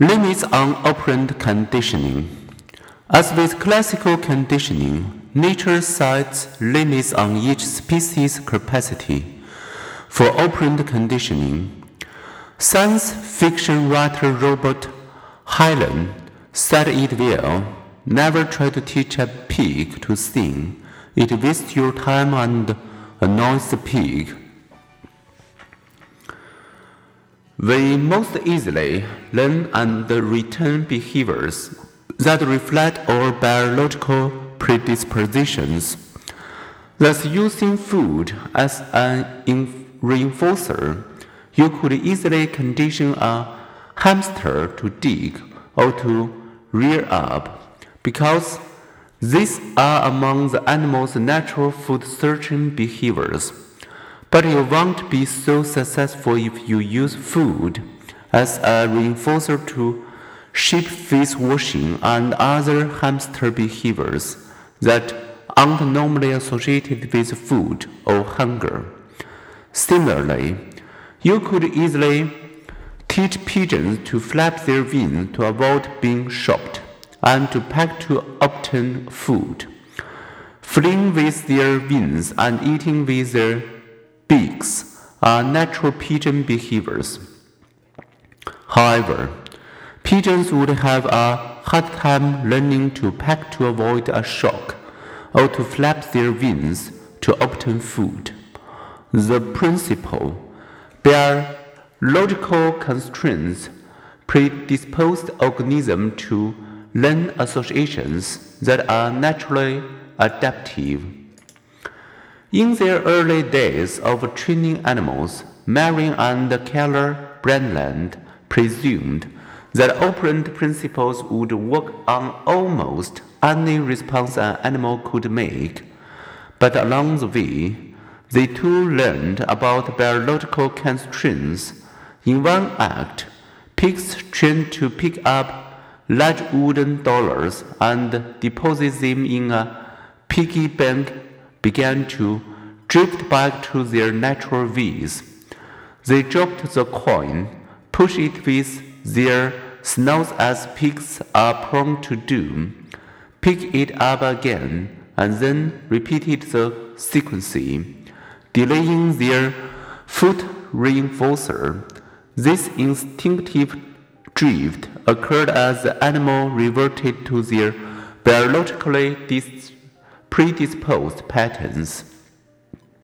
Limits on operant conditioning. As with classical conditioning, nature sets limits on each species' capacity. For operant conditioning, science fiction writer Robert Heinlein said it well never try to teach a pig to sing. It wastes your time and annoys the pig. We most easily learn and retain behaviors that reflect our biological predispositions. Thus, using food as an reinforcer, you could easily condition a hamster to dig or to rear up, because these are among the animal's natural food searching behaviors. But you won't be so successful if you use food as a reinforcer to sheep face washing and other hamster behaviors that aren't normally associated with food or hunger. Similarly, you could easily teach pigeons to flap their wings to avoid being shot and to peck to obtain food, flying with their wings and eating with their beaks are natural pigeon behaviors. However, pigeons would have a hard time learning to peck to avoid a shock or to flap their wings to obtain food. The principle their logical constraints predispose organism to learn associations that are naturally adaptive. In their early days of training animals, Marian and Keller Breland presumed that operant principles would work on almost any response an animal could make. But along the way, they too learned about biological constraints. In one act, pigs trained to pick up large wooden dollars and deposit them in a piggy bank began to drift back to their natural ways. They dropped the coin, pushed it with their snouts as pigs are prone to do, picked it up again, and then repeated the sequence, delaying their foot reinforcer. This instinctive drift occurred as the animal reverted to their biologically predisposed patterns.